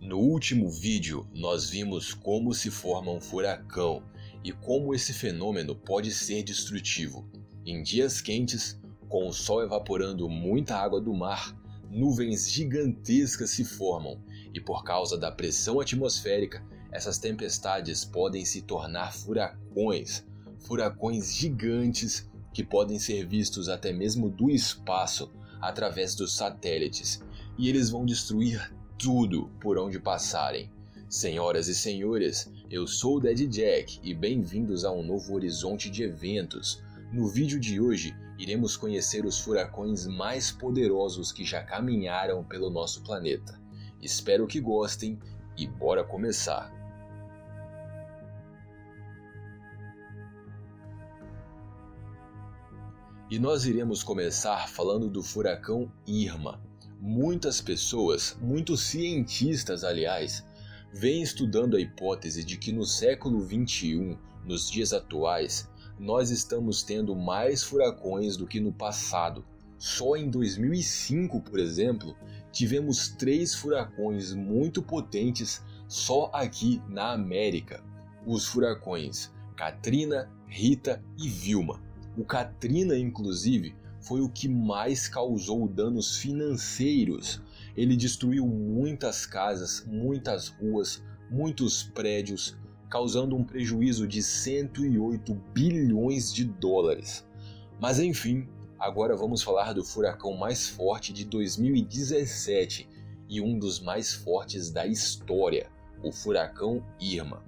No último vídeo, nós vimos como se forma um furacão e como esse fenômeno pode ser destrutivo. Em dias quentes, com o sol evaporando muita água do mar, nuvens gigantescas se formam e, por causa da pressão atmosférica, essas tempestades podem se tornar furacões furacões gigantes que podem ser vistos até mesmo do espaço através dos satélites e eles vão destruir tudo por onde passarem. Senhoras e senhores, eu sou o Dead Jack e bem-vindos a um novo horizonte de eventos. No vídeo de hoje, iremos conhecer os furacões mais poderosos que já caminharam pelo nosso planeta. Espero que gostem e bora começar! E nós iremos começar falando do furacão Irma, Muitas pessoas, muitos cientistas, aliás, vêm estudando a hipótese de que no século 21, nos dias atuais, nós estamos tendo mais furacões do que no passado. Só em 2005, por exemplo, tivemos três furacões muito potentes só aqui na América. Os furacões Katrina, Rita e Vilma. O Katrina, inclusive, foi o que mais causou danos financeiros. Ele destruiu muitas casas, muitas ruas, muitos prédios, causando um prejuízo de 108 bilhões de dólares. Mas enfim, agora vamos falar do furacão mais forte de 2017 e um dos mais fortes da história, o furacão Irma.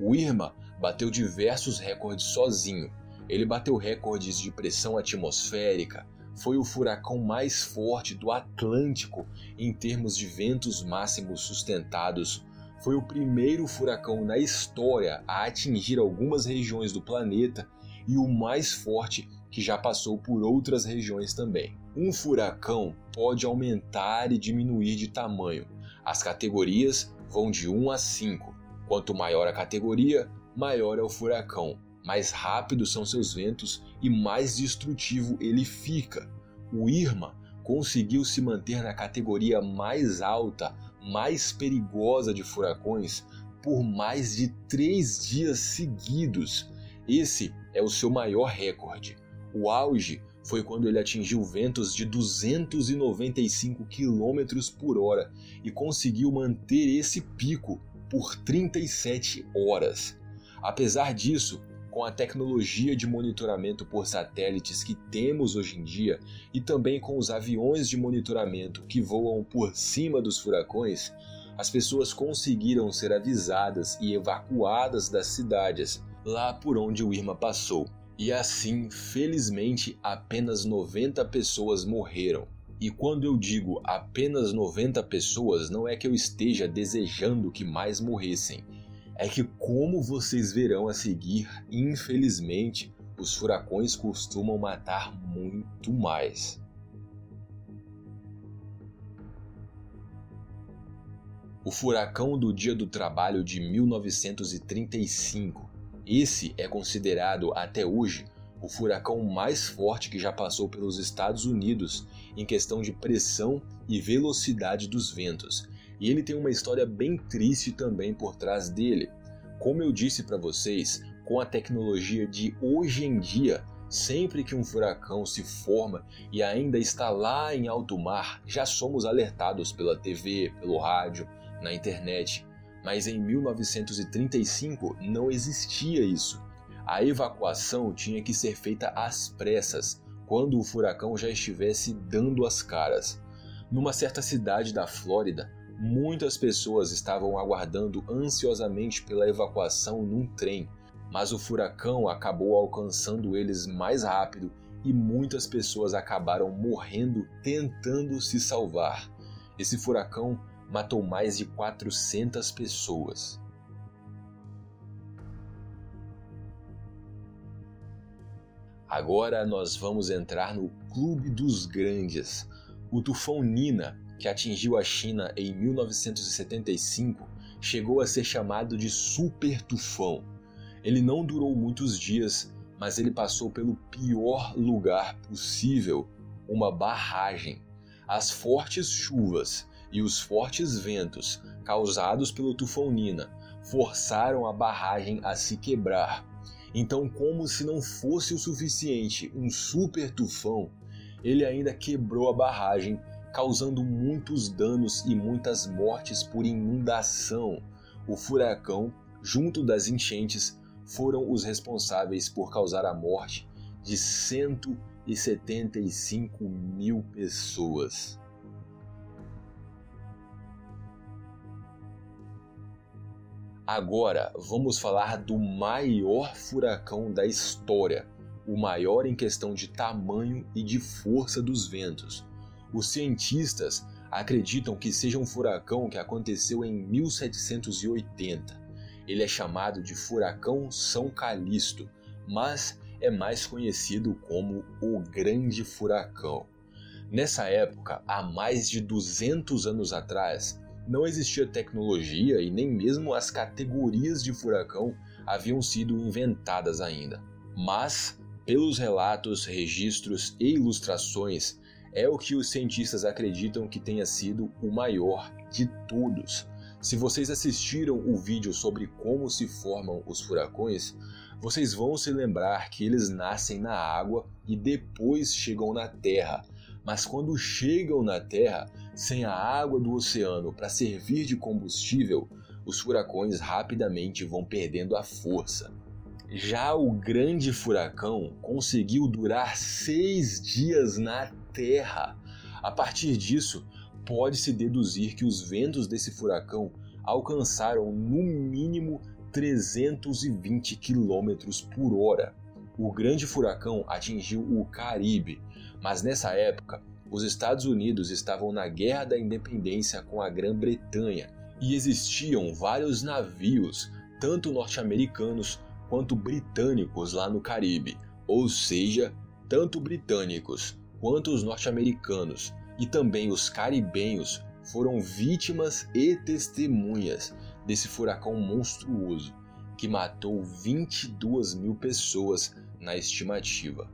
O Irma bateu diversos recordes sozinho, ele bateu recordes de pressão atmosférica, foi o furacão mais forte do Atlântico em termos de ventos máximos sustentados. Foi o primeiro furacão na história a atingir algumas regiões do planeta e o mais forte que já passou por outras regiões também. Um furacão pode aumentar e diminuir de tamanho. As categorias vão de 1 a 5. Quanto maior a categoria, maior é o furacão mais rápidos são seus ventos e mais destrutivo ele fica. O Irma conseguiu se manter na categoria mais alta, mais perigosa de furacões por mais de três dias seguidos. Esse é o seu maior recorde. O auge foi quando ele atingiu ventos de 295 km por hora e conseguiu manter esse pico por 37 horas. Apesar disso, com a tecnologia de monitoramento por satélites que temos hoje em dia e também com os aviões de monitoramento que voam por cima dos furacões, as pessoas conseguiram ser avisadas e evacuadas das cidades lá por onde o Irma passou. E assim, felizmente, apenas 90 pessoas morreram. E quando eu digo apenas 90 pessoas, não é que eu esteja desejando que mais morressem é que, como vocês verão a seguir, infelizmente, os furacões costumam matar muito mais. O furacão do Dia do Trabalho de 1935. Esse é considerado até hoje o furacão mais forte que já passou pelos Estados Unidos em questão de pressão e velocidade dos ventos e ele tem uma história bem triste também por trás dele. Como eu disse para vocês, com a tecnologia de hoje em dia, sempre que um furacão se forma e ainda está lá em alto mar, já somos alertados pela TV, pelo rádio, na internet. Mas em 1935 não existia isso. A evacuação tinha que ser feita às pressas, quando o furacão já estivesse dando as caras. Numa certa cidade da Flórida, Muitas pessoas estavam aguardando ansiosamente pela evacuação num trem, mas o furacão acabou alcançando eles mais rápido e muitas pessoas acabaram morrendo tentando se salvar. Esse furacão matou mais de 400 pessoas. Agora nós vamos entrar no Clube dos Grandes. O tufão Nina que atingiu a China em 1975, chegou a ser chamado de super tufão. Ele não durou muitos dias, mas ele passou pelo pior lugar possível uma barragem. As fortes chuvas e os fortes ventos causados pelo tufão Nina forçaram a barragem a se quebrar. Então, como se não fosse o suficiente um super tufão, ele ainda quebrou a barragem, causando muitos danos e muitas mortes por inundação. O furacão, junto das enchentes, foram os responsáveis por causar a morte de 175 mil pessoas. Agora vamos falar do maior furacão da história, o maior em questão de tamanho e de força dos ventos. Os cientistas acreditam que seja um furacão que aconteceu em 1780. Ele é chamado de Furacão São Calixto, mas é mais conhecido como o Grande Furacão. Nessa época, há mais de 200 anos atrás, não existia tecnologia e nem mesmo as categorias de furacão haviam sido inventadas ainda. Mas, pelos relatos, registros e ilustrações, é o que os cientistas acreditam que tenha sido o maior de todos. Se vocês assistiram o vídeo sobre como se formam os furacões, vocês vão se lembrar que eles nascem na água e depois chegam na terra. Mas quando chegam na Terra, sem a água do oceano para servir de combustível, os furacões rapidamente vão perdendo a força. Já o grande furacão conseguiu durar seis dias na Terra. A partir disso, pode-se deduzir que os ventos desse furacão alcançaram no mínimo 320 km por hora. O grande furacão atingiu o Caribe, mas nessa época os Estados Unidos estavam na Guerra da Independência com a Grã-Bretanha e existiam vários navios, tanto norte-americanos quanto britânicos lá no Caribe, ou seja, tanto britânicos quanto os norte-americanos e também os caribenhos foram vítimas e testemunhas desse furacão monstruoso que matou 22 mil pessoas na estimativa.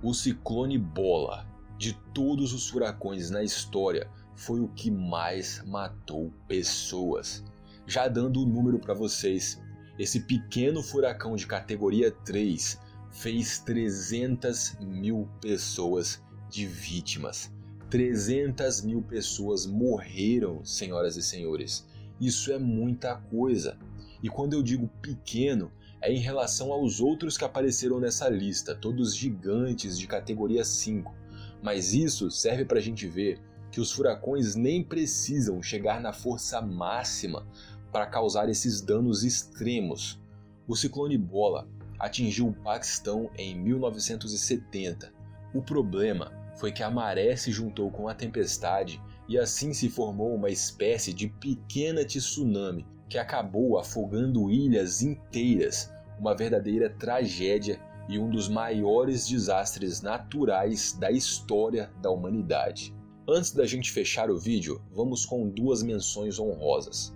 O ciclone Bola, de todos os furacões na história, foi o que mais matou pessoas. Já dando o número para vocês, esse pequeno furacão de categoria 3 fez 300 mil pessoas de vítimas. 300 mil pessoas morreram, senhoras e senhores. Isso é muita coisa. E quando eu digo pequeno, é em relação aos outros que apareceram nessa lista, todos gigantes de categoria 5. Mas isso serve para a gente ver que os furacões nem precisam chegar na força máxima para causar esses danos extremos. O ciclone Bola atingiu o Paquistão em 1970. O problema foi que a maré se juntou com a tempestade e assim se formou uma espécie de pequena tsunami que acabou afogando ilhas inteiras, uma verdadeira tragédia e um dos maiores desastres naturais da história da humanidade. Antes da gente fechar o vídeo, vamos com duas menções honrosas.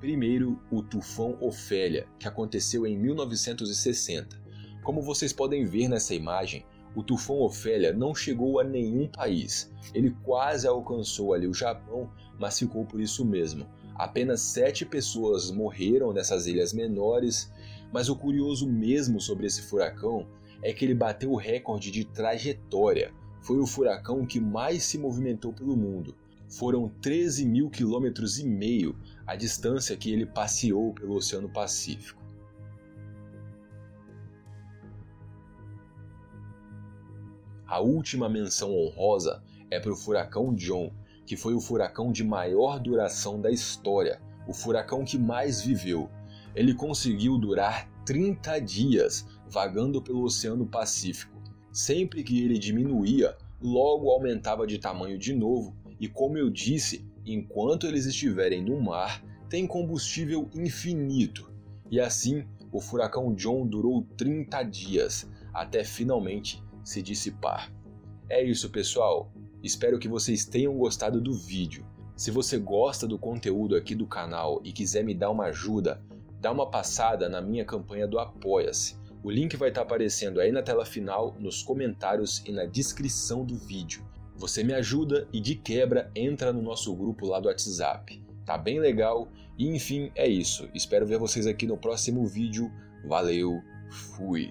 Primeiro, o tufão Ofélia, que aconteceu em 1960. Como vocês podem ver nessa imagem, o tufão Ofélia não chegou a nenhum país. Ele quase alcançou ali o Japão, mas ficou por isso mesmo. Apenas sete pessoas morreram nessas ilhas menores, mas o curioso mesmo sobre esse furacão é que ele bateu o recorde de trajetória. Foi o furacão que mais se movimentou pelo mundo. Foram 13 mil quilômetros e meio a distância que ele passeou pelo Oceano Pacífico. A última menção honrosa é para o furacão John, que foi o furacão de maior duração da história, o furacão que mais viveu. Ele conseguiu durar 30 dias vagando pelo Oceano Pacífico. Sempre que ele diminuía, logo aumentava de tamanho de novo, e como eu disse, enquanto eles estiverem no mar, tem combustível infinito. E assim, o furacão John durou 30 dias, até finalmente se dissipar. É isso, pessoal. Espero que vocês tenham gostado do vídeo. Se você gosta do conteúdo aqui do canal e quiser me dar uma ajuda, dá uma passada na minha campanha do Apoia-se. O link vai estar aparecendo aí na tela final, nos comentários e na descrição do vídeo. Você me ajuda e de quebra entra no nosso grupo lá do WhatsApp. Tá bem legal e enfim, é isso. Espero ver vocês aqui no próximo vídeo. Valeu, fui!